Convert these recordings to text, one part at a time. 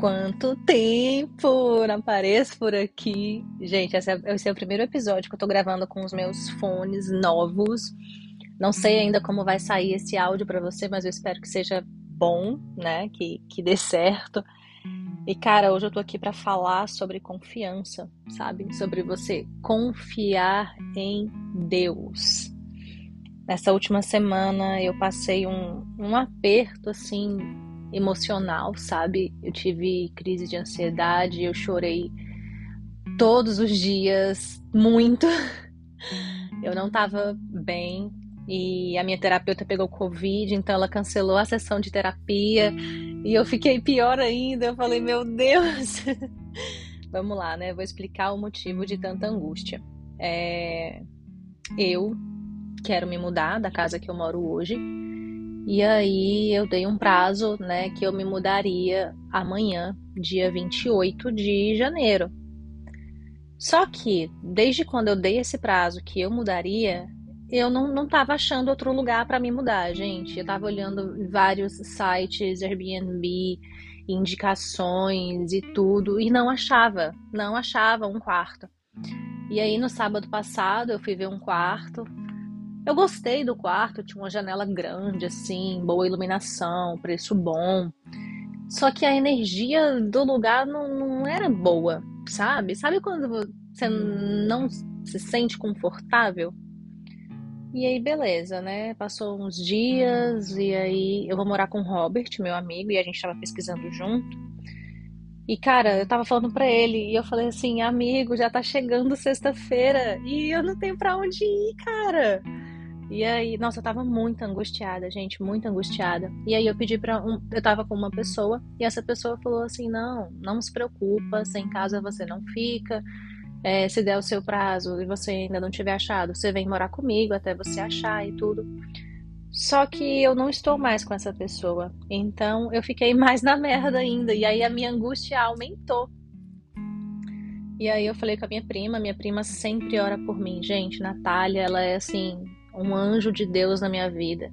Quanto tempo! Não apareço por aqui. Gente, esse é, esse é o primeiro episódio que eu tô gravando com os meus fones novos. Não sei ainda como vai sair esse áudio para você, mas eu espero que seja bom, né? Que, que dê certo. E cara, hoje eu tô aqui para falar sobre confiança, sabe? Sobre você confiar em Deus. Nessa última semana eu passei um, um aperto assim emocional, sabe? Eu tive crise de ansiedade, eu chorei todos os dias, muito. Eu não tava bem e a minha terapeuta pegou Covid, então ela cancelou a sessão de terapia e eu fiquei pior ainda. Eu falei, meu Deus! Vamos lá, né? Vou explicar o motivo de tanta angústia. É... Eu quero me mudar da casa que eu moro hoje e aí eu dei um prazo, né, que eu me mudaria amanhã, dia 28 de janeiro. Só que, desde quando eu dei esse prazo que eu mudaria, eu não, não tava achando outro lugar para me mudar, gente. Eu tava olhando vários sites, Airbnb, indicações e tudo, e não achava, não achava um quarto. E aí no sábado passado eu fui ver um quarto, eu gostei do quarto, tinha uma janela grande, assim, boa iluminação, preço bom. Só que a energia do lugar não, não era boa, sabe? Sabe quando você não se sente confortável? E aí, beleza, né? Passou uns dias e aí eu vou morar com o Robert, meu amigo, e a gente tava pesquisando junto. E cara, eu tava falando pra ele e eu falei assim: amigo, já tá chegando sexta-feira e eu não tenho pra onde ir, cara. E aí, nossa, eu tava muito angustiada, gente, muito angustiada. E aí eu pedi para um, eu tava com uma pessoa e essa pessoa falou assim: "Não, não se preocupa, sem casa você não fica. É, se der o seu prazo e você ainda não tiver achado, você vem morar comigo até você achar e tudo". Só que eu não estou mais com essa pessoa. Então eu fiquei mais na merda ainda. E aí a minha angústia aumentou. E aí eu falei com a minha prima, minha prima sempre ora por mim. Gente, Natália, ela é assim, um anjo de Deus na minha vida.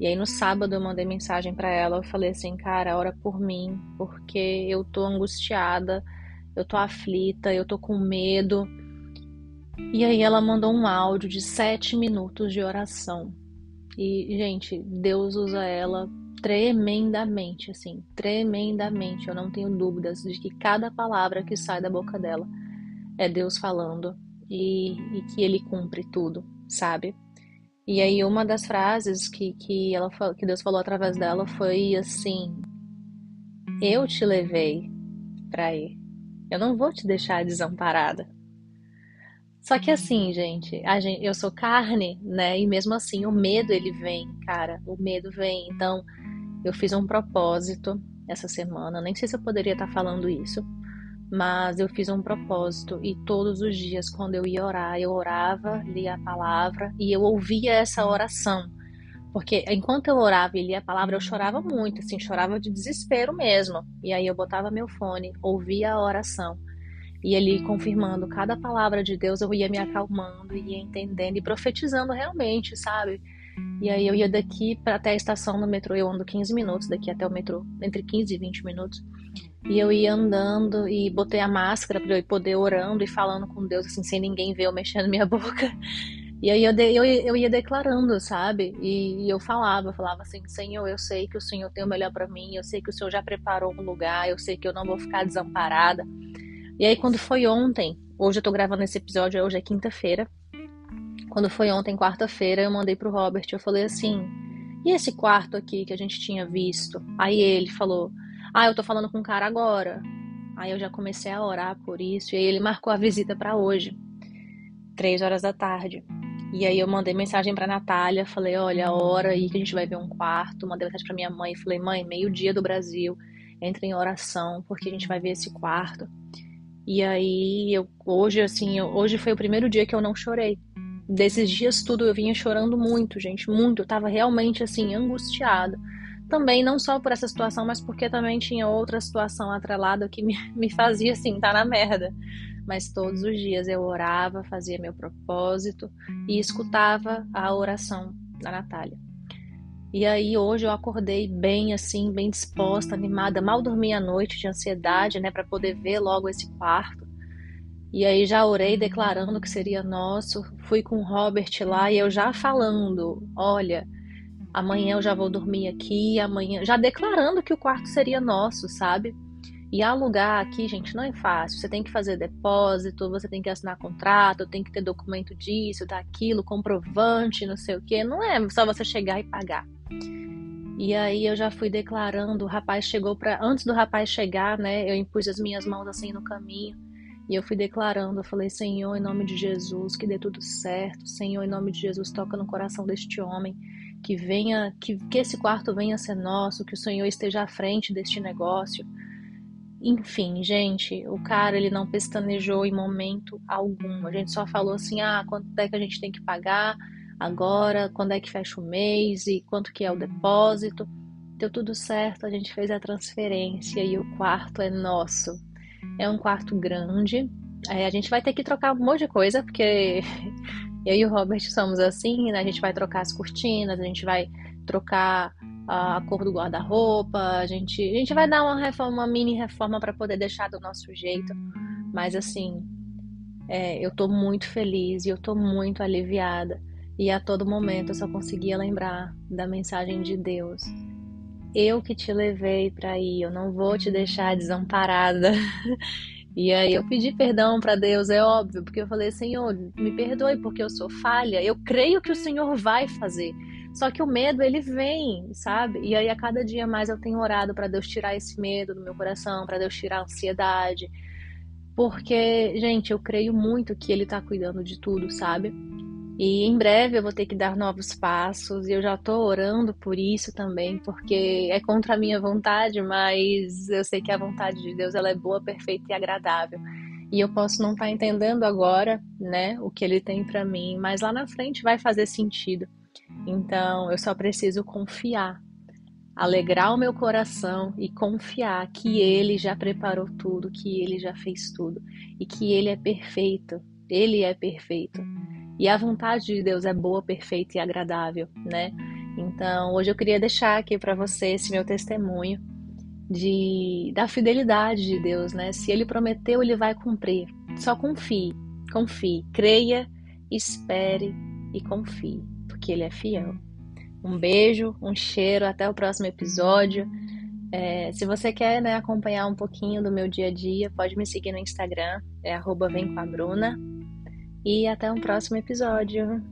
E aí no sábado eu mandei mensagem para ela, eu falei assim, cara, ora por mim, porque eu tô angustiada, eu tô aflita, eu tô com medo. E aí ela mandou um áudio de sete minutos de oração. E, gente, Deus usa ela tremendamente, assim, tremendamente. Eu não tenho dúvidas de que cada palavra que sai da boca dela é Deus falando e, e que Ele cumpre tudo, sabe? E aí uma das frases que, que, ela, que Deus falou através dela foi assim: Eu te levei para ir. Eu não vou te deixar desamparada. Só que assim, gente, gente, eu sou carne, né? E mesmo assim o medo ele vem, cara. O medo vem. Então, eu fiz um propósito essa semana. Nem sei se eu poderia estar falando isso, mas eu fiz um propósito e todos os dias, quando eu ia orar, eu orava, lia a palavra e eu ouvia essa oração. Porque enquanto eu orava e lia a palavra, eu chorava muito, assim, chorava de desespero mesmo. E aí eu botava meu fone, ouvia a oração. E ali, confirmando cada palavra de Deus, eu ia me acalmando, ia entendendo e profetizando realmente, sabe? E aí eu ia daqui para até a estação no metrô, eu ando 15 minutos daqui até o metrô, entre 15 e 20 minutos. E eu ia andando e botei a máscara para eu poder orando e falando com Deus, assim, sem ninguém ver eu mexendo minha boca. E aí eu, de, eu, eu ia declarando, sabe? E, e, eu falava, falava assim, Senhor, eu sei que o Senhor tem o melhor para mim, eu sei que o Senhor já preparou um lugar, eu sei que eu não vou ficar desamparada. E aí quando foi ontem, hoje eu tô gravando esse episódio, hoje é quinta-feira. Quando foi ontem, quarta-feira, eu mandei pro Robert, eu falei assim, e esse quarto aqui que a gente tinha visto? Aí ele falou, ah, eu tô falando com um cara agora. Aí eu já comecei a orar por isso. E aí ele marcou a visita para hoje, três horas da tarde. E aí eu mandei mensagem pra Natália, falei, olha, a hora aí que a gente vai ver um quarto. Mandei mensagem pra minha mãe, falei, mãe, meio-dia do Brasil, entre em oração, porque a gente vai ver esse quarto. E aí eu hoje, assim, eu, hoje foi o primeiro dia que eu não chorei. Desses dias tudo eu vinha chorando muito, gente, muito. Eu tava realmente assim, angustiada também não só por essa situação, mas porque também tinha outra situação atrelada que me, me fazia assim, tá na merda. Mas todos os dias eu orava, fazia meu propósito e escutava a oração da Natália. E aí hoje eu acordei bem assim, bem disposta, animada, mal dormi a noite de ansiedade, né, para poder ver logo esse quarto. E aí já orei declarando que seria nosso. Fui com o Robert lá e eu já falando, olha, amanhã eu já vou dormir aqui, amanhã, já declarando que o quarto seria nosso, sabe? E alugar aqui, gente, não é fácil. Você tem que fazer depósito, você tem que assinar contrato, tem que ter documento disso, daquilo, comprovante, não sei o quê. Não é só você chegar e pagar. E aí eu já fui declarando, o rapaz chegou para antes do rapaz chegar, né? Eu impus as minhas mãos assim no caminho. E eu fui declarando, eu falei, Senhor, em nome de Jesus, que dê tudo certo. Senhor, em nome de Jesus, toca no coração deste homem que venha, que, que esse quarto venha a ser nosso, que o Senhor esteja à frente deste negócio. Enfim, gente, o cara ele não pestanejou em momento algum. A gente só falou assim: "Ah, quanto é que a gente tem que pagar agora? Quando é que fecha o mês e quanto que é o depósito?" Deu tudo certo, a gente fez a transferência e o quarto é nosso. É um quarto grande. É, a gente vai ter que trocar um monte de coisa, porque eu e o Robert somos assim, né? A gente vai trocar as cortinas, a gente vai trocar a cor do guarda-roupa, a gente, a gente vai dar uma reforma, uma mini reforma para poder deixar do nosso jeito. Mas assim, é, eu tô muito feliz e eu tô muito aliviada. E a todo momento eu só conseguia lembrar da mensagem de Deus. Eu que te levei para aí, eu não vou te deixar desamparada. E aí eu pedi perdão para Deus, é óbvio, porque eu falei, Senhor, me perdoe porque eu sou falha. Eu creio que o Senhor vai fazer. Só que o medo ele vem, sabe? E aí a cada dia mais eu tenho orado para Deus tirar esse medo do meu coração, para Deus tirar a ansiedade. Porque, gente, eu creio muito que ele tá cuidando de tudo, sabe? E em breve eu vou ter que dar novos passos e eu já estou orando por isso também, porque é contra a minha vontade, mas eu sei que a vontade de Deus ela é boa, perfeita e agradável. E eu posso não estar tá entendendo agora, né, o que ele tem para mim, mas lá na frente vai fazer sentido. Então, eu só preciso confiar, alegrar o meu coração e confiar que ele já preparou tudo, que ele já fez tudo e que ele é perfeito. Ele é perfeito. E a vontade de Deus é boa, perfeita e agradável, né? Então, hoje eu queria deixar aqui para você esse meu testemunho de da fidelidade de Deus, né? Se ele prometeu, ele vai cumprir. Só confie, confie, creia, espere e confie, porque ele é fiel. Um beijo, um cheiro, até o próximo episódio. É, se você quer né, acompanhar um pouquinho do meu dia a dia, pode me seguir no Instagram, é arroba vem com a Bruna. E até um próximo episódio.